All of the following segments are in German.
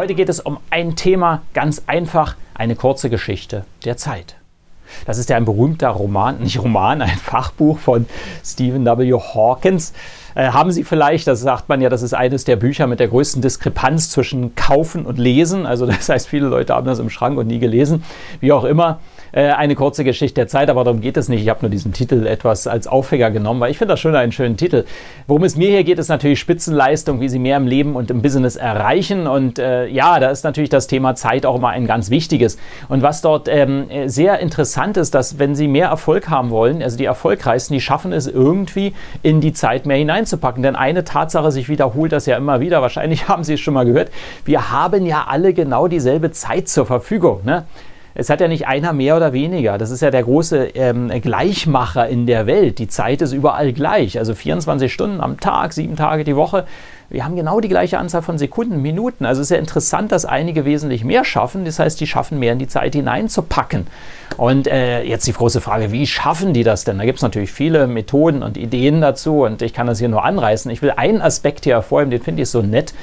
Heute geht es um ein Thema ganz einfach, eine kurze Geschichte der Zeit. Das ist ja ein berühmter Roman, nicht Roman, ein Fachbuch von Stephen W. Hawkins. Äh, haben Sie vielleicht, das sagt man ja, das ist eines der Bücher mit der größten Diskrepanz zwischen Kaufen und Lesen. Also das heißt, viele Leute haben das im Schrank und nie gelesen. Wie auch immer, äh, eine kurze Geschichte der Zeit, aber darum geht es nicht. Ich habe nur diesen Titel etwas als Aufhänger genommen, weil ich finde das schon einen schönen Titel. Worum es mir hier geht, ist natürlich Spitzenleistung, wie Sie mehr im Leben und im Business erreichen. Und äh, ja, da ist natürlich das Thema Zeit auch immer ein ganz wichtiges. Und was dort ähm, sehr interessant ist, dass wenn Sie mehr Erfolg haben wollen, also die Erfolgreichsten, die schaffen es irgendwie in die Zeit mehr hineinzupacken. Denn eine Tatsache, sich wiederholt das ja immer wieder, wahrscheinlich haben Sie es schon mal gehört, wir haben ja alle genau dieselbe Zeit zur Verfügung. Ne? Es hat ja nicht einer mehr oder weniger. Das ist ja der große ähm, Gleichmacher in der Welt. Die Zeit ist überall gleich. Also 24 Stunden am Tag, sieben Tage die Woche. Wir haben genau die gleiche Anzahl von Sekunden, Minuten. Also es ist ja interessant, dass einige wesentlich mehr schaffen. Das heißt, die schaffen mehr in die Zeit hineinzupacken. Und äh, jetzt die große Frage, wie schaffen die das denn? Da gibt es natürlich viele Methoden und Ideen dazu und ich kann das hier nur anreißen. Ich will einen Aspekt hier hervorheben, den finde ich so nett.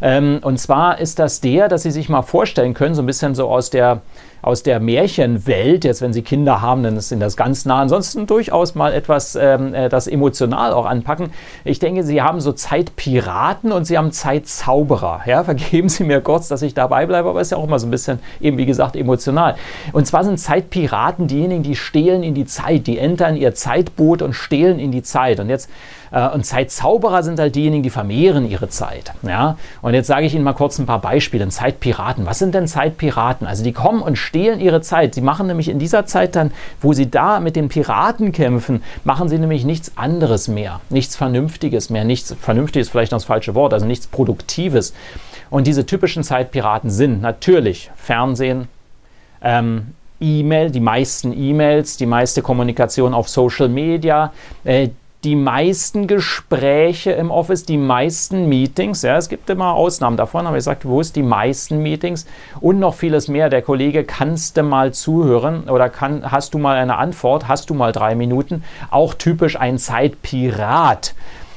Ähm, und zwar ist das der, dass Sie sich mal vorstellen können, so ein bisschen so aus der aus der Märchenwelt, jetzt wenn Sie Kinder haben, dann Ihnen das ganz nah. Ansonsten durchaus mal etwas, ähm, äh, das emotional auch anpacken. Ich denke, Sie haben so Zeitpiraten und Sie haben Zeitzauberer. Ja, vergeben Sie mir kurz, dass ich dabei bleibe, aber ist ja auch immer so ein bisschen, eben wie gesagt, emotional. Und zwar sind Zeitpiraten diejenigen, die stehlen in die Zeit, die entern ihr Zeitboot und stehlen in die Zeit. Und jetzt äh, und Zeitzauberer sind halt diejenigen, die vermehren ihre Zeit. Ja? Und jetzt sage ich Ihnen mal kurz ein paar Beispiele. Zeitpiraten. Was sind denn Zeitpiraten? Also die kommen und stehlen ihre Zeit. Sie machen nämlich in dieser Zeit dann, wo sie da mit den Piraten kämpfen, machen sie nämlich nichts anderes mehr. Nichts Vernünftiges mehr. Nichts Vernünftiges vielleicht noch das falsche Wort, also nichts Produktives. Und diese typischen Zeitpiraten sind natürlich Fernsehen, ähm, E-Mail, die meisten E-Mails, die meiste Kommunikation auf Social Media, äh, die meisten Gespräche im Office, die meisten Meetings. Ja, es gibt immer Ausnahmen davon, aber ich sage bewusst die meisten Meetings und noch vieles mehr. Der Kollege, kannst du mal zuhören oder kann, hast du mal eine Antwort? Hast du mal drei Minuten? Auch typisch ein Zeitpirat.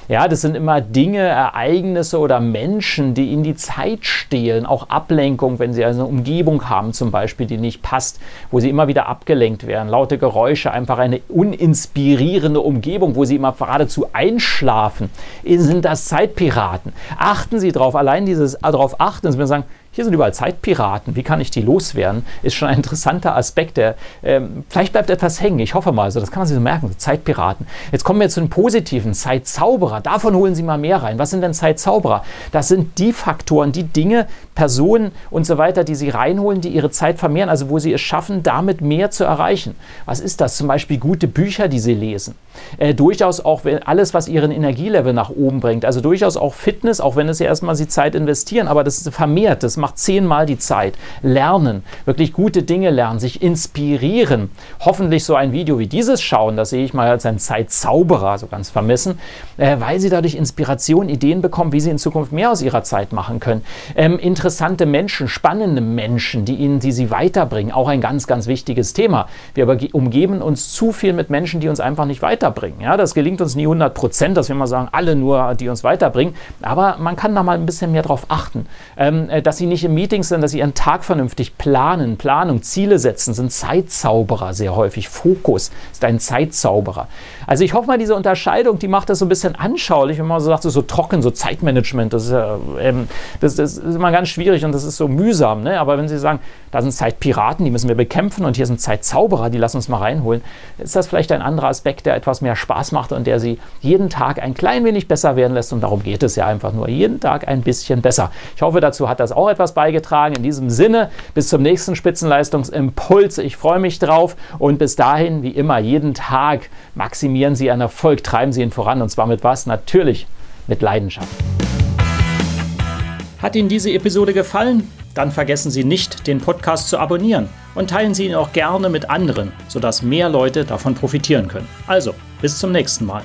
Ja, das sind immer Dinge, Ereignisse oder Menschen, die in die Zeit stehlen. Auch Ablenkung, wenn sie eine Umgebung haben, zum Beispiel, die nicht passt, wo sie immer wieder abgelenkt werden. Laute Geräusche, einfach eine uninspirierende Umgebung, wo sie immer geradezu einschlafen. Sind das Zeitpiraten? Achten Sie darauf, allein dieses darauf achten, dass wir sagen, hier sind überall Zeitpiraten. Wie kann ich die loswerden? Ist schon ein interessanter Aspekt. Der, ähm, vielleicht bleibt etwas hängen. Ich hoffe mal. Also das kann man sich so merken. Zeitpiraten. Jetzt kommen wir zu den positiven. Zeitzauberer. Davon holen Sie mal mehr rein. Was sind denn Zeitzauberer? Das sind die Faktoren, die Dinge, Personen und so weiter, die Sie reinholen, die Ihre Zeit vermehren. Also wo Sie es schaffen, damit mehr zu erreichen. Was ist das? Zum Beispiel gute Bücher, die Sie lesen. Äh, durchaus auch alles, was Ihren Energielevel nach oben bringt. Also durchaus auch Fitness, auch wenn es ja erstmal Sie Zeit investieren. Aber das ist vermehrt. Das macht zehnmal die Zeit. Lernen, wirklich gute Dinge lernen, sich inspirieren. Hoffentlich so ein Video wie dieses schauen, das sehe ich mal als ein Zeitzauberer, so ganz vermessen, äh, weil sie dadurch Inspiration, Ideen bekommen, wie sie in Zukunft mehr aus ihrer Zeit machen können. Ähm, interessante Menschen, spannende Menschen, die ihnen, die sie weiterbringen, auch ein ganz, ganz wichtiges Thema. Wir umgeben uns zu viel mit Menschen, die uns einfach nicht weiterbringen. Ja, das gelingt uns nie 100 Prozent, dass wir mal sagen, alle nur, die uns weiterbringen. Aber man kann da mal ein bisschen mehr drauf achten, ähm, äh, dass sie nicht im Meeting sind, dass sie ihren Tag vernünftig planen, Planung, Ziele setzen, sind Zeitzauberer sehr häufig. Fokus ist ein Zeitzauberer. Also ich hoffe mal, diese Unterscheidung, die macht das so ein bisschen anschaulich, wenn man so sagt, so trocken, so Zeitmanagement, das ist, äh, das, das ist immer ganz schwierig und das ist so mühsam. Ne? Aber wenn Sie sagen, da sind Zeitpiraten, die müssen wir bekämpfen und hier sind Zeitzauberer, die lassen uns mal reinholen, ist das vielleicht ein anderer Aspekt, der etwas mehr Spaß macht und der Sie jeden Tag ein klein wenig besser werden lässt. Und darum geht es ja einfach nur, jeden Tag ein bisschen besser. Ich hoffe, dazu hat das auch etwas etwas beigetragen. In diesem Sinne, bis zum nächsten Spitzenleistungsimpuls. Ich freue mich drauf und bis dahin, wie immer, jeden Tag maximieren Sie Ihren Erfolg, treiben Sie ihn voran und zwar mit was? Natürlich mit Leidenschaft. Hat Ihnen diese Episode gefallen? dann vergessen Sie nicht, den Podcast zu abonnieren und teilen Sie ihn auch gerne mit anderen, sodass mehr Leute davon profitieren können. Also, bis zum nächsten Mal.